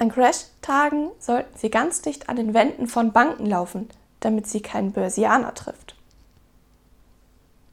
An Crash-Tagen sollten Sie ganz dicht an den Wänden von Banken laufen, damit Sie keinen Börsianer treffen.